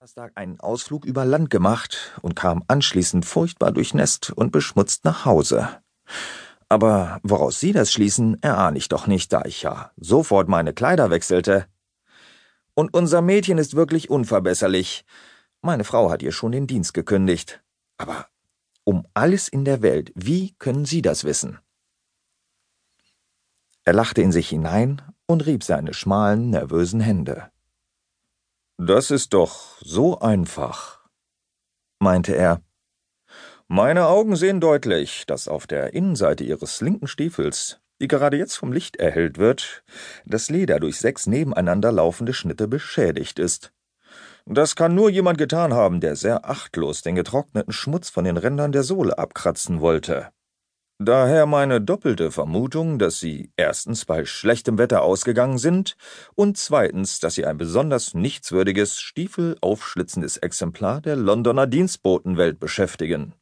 Donnerstag einen Ausflug über Land gemacht und kam anschließend furchtbar durchnässt und beschmutzt nach Hause. Aber woraus Sie das schließen, erahne ich doch nicht, da ich ja sofort meine Kleider wechselte. Und unser Mädchen ist wirklich unverbesserlich. Meine Frau hat ihr schon den Dienst gekündigt. Aber um alles in der Welt, wie können Sie das wissen? Er lachte in sich hinein und rieb seine schmalen, nervösen Hände. Das ist doch so einfach, meinte er. Meine Augen sehen deutlich, dass auf der Innenseite Ihres linken Stiefels, die gerade jetzt vom Licht erhellt wird, das Leder durch sechs nebeneinander laufende Schnitte beschädigt ist. Das kann nur jemand getan haben, der sehr achtlos den getrockneten Schmutz von den Rändern der Sohle abkratzen wollte. Daher meine doppelte Vermutung, dass Sie erstens bei schlechtem Wetter ausgegangen sind und zweitens, dass Sie ein besonders nichtswürdiges, stiefelaufschlitzendes Exemplar der Londoner Dienstbotenwelt beschäftigen.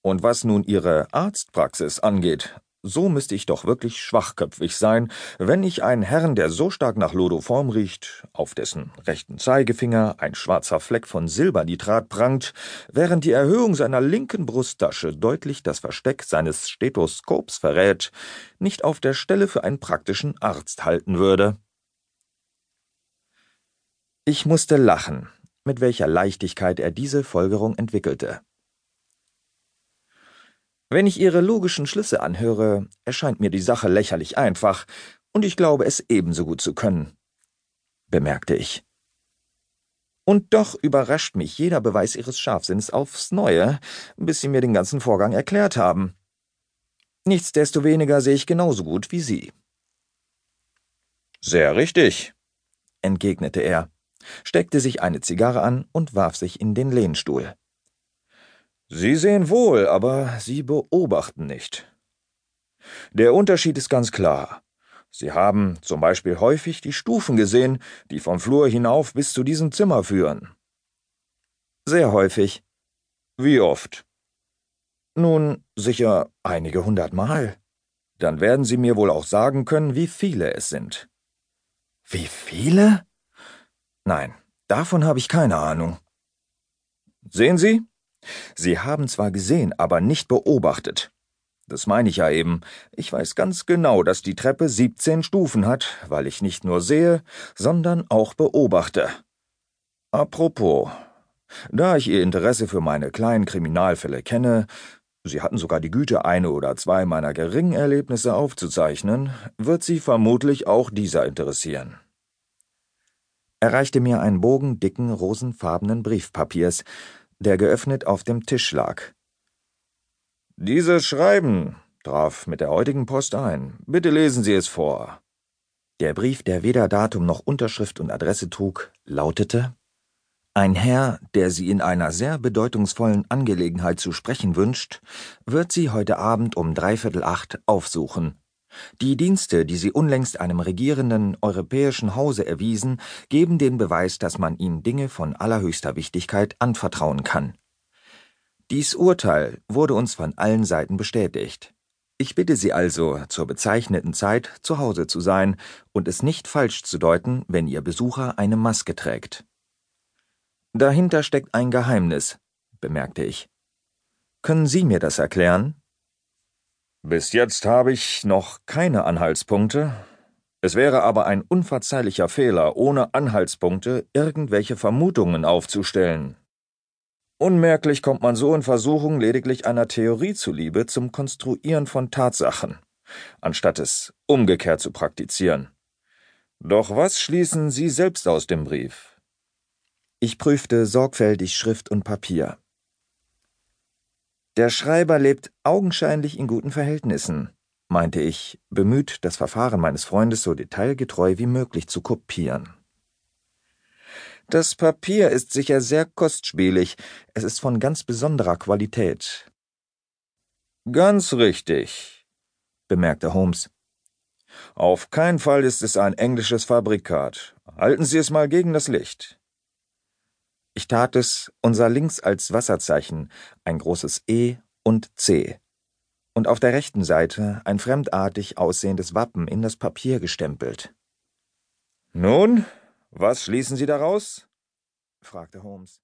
Und was nun Ihre Arztpraxis angeht, so müsste ich doch wirklich schwachköpfig sein, wenn ich einen Herrn, der so stark nach Lodoform riecht, auf dessen rechten Zeigefinger ein schwarzer Fleck von Silbernitrat prangt, während die Erhöhung seiner linken Brusttasche deutlich das Versteck seines Stethoskops verrät, nicht auf der Stelle für einen praktischen Arzt halten würde. Ich musste lachen, mit welcher Leichtigkeit er diese Folgerung entwickelte. Wenn ich Ihre logischen Schlüsse anhöre, erscheint mir die Sache lächerlich einfach, und ich glaube es ebenso gut zu können, bemerkte ich. Und doch überrascht mich jeder Beweis Ihres Scharfsinns aufs Neue, bis Sie mir den ganzen Vorgang erklärt haben. Nichtsdestoweniger sehe ich genauso gut wie Sie. Sehr richtig, entgegnete er, steckte sich eine Zigarre an und warf sich in den Lehnstuhl. Sie sehen wohl, aber Sie beobachten nicht. Der Unterschied ist ganz klar. Sie haben zum Beispiel häufig die Stufen gesehen, die vom Flur hinauf bis zu diesem Zimmer führen. Sehr häufig. Wie oft? Nun, sicher einige hundert Mal. Dann werden Sie mir wohl auch sagen können, wie viele es sind. Wie viele? Nein, davon habe ich keine Ahnung. Sehen Sie, Sie haben zwar gesehen, aber nicht beobachtet. Das meine ich ja eben. Ich weiß ganz genau, dass die Treppe 17 Stufen hat, weil ich nicht nur sehe, sondern auch beobachte. Apropos, da ich Ihr Interesse für meine kleinen Kriminalfälle kenne, Sie hatten sogar die Güte, eine oder zwei meiner geringen Erlebnisse aufzuzeichnen, wird Sie vermutlich auch dieser interessieren. Er reichte mir einen Bogen dicken, rosenfarbenen Briefpapiers, der geöffnet auf dem Tisch lag. Dieses Schreiben traf mit der heutigen Post ein. Bitte lesen Sie es vor. Der Brief, der weder Datum noch Unterschrift und Adresse trug, lautete Ein Herr, der Sie in einer sehr bedeutungsvollen Angelegenheit zu sprechen wünscht, wird Sie heute Abend um dreiviertel acht aufsuchen. Die Dienste, die sie unlängst einem regierenden europäischen Hause erwiesen, geben den Beweis, dass man ihnen Dinge von allerhöchster Wichtigkeit anvertrauen kann. Dies Urteil wurde uns von allen Seiten bestätigt. Ich bitte Sie also, zur bezeichneten Zeit zu Hause zu sein und es nicht falsch zu deuten, wenn Ihr Besucher eine Maske trägt. Dahinter steckt ein Geheimnis, bemerkte ich. Können Sie mir das erklären? Bis jetzt habe ich noch keine Anhaltspunkte. Es wäre aber ein unverzeihlicher Fehler, ohne Anhaltspunkte irgendwelche Vermutungen aufzustellen. Unmerklich kommt man so in Versuchung, lediglich einer Theorie zuliebe zum Konstruieren von Tatsachen, anstatt es umgekehrt zu praktizieren. Doch was schließen Sie selbst aus dem Brief? Ich prüfte sorgfältig Schrift und Papier. Der Schreiber lebt augenscheinlich in guten Verhältnissen, meinte ich, bemüht, das Verfahren meines Freundes so detailgetreu wie möglich zu kopieren. Das Papier ist sicher sehr kostspielig, es ist von ganz besonderer Qualität. Ganz richtig, bemerkte Holmes. Auf keinen Fall ist es ein englisches Fabrikat. Halten Sie es mal gegen das Licht. Ich tat es und sah links als Wasserzeichen ein großes E und C und auf der rechten Seite ein fremdartig aussehendes Wappen in das Papier gestempelt. Nun, was schließen Sie daraus? fragte Holmes.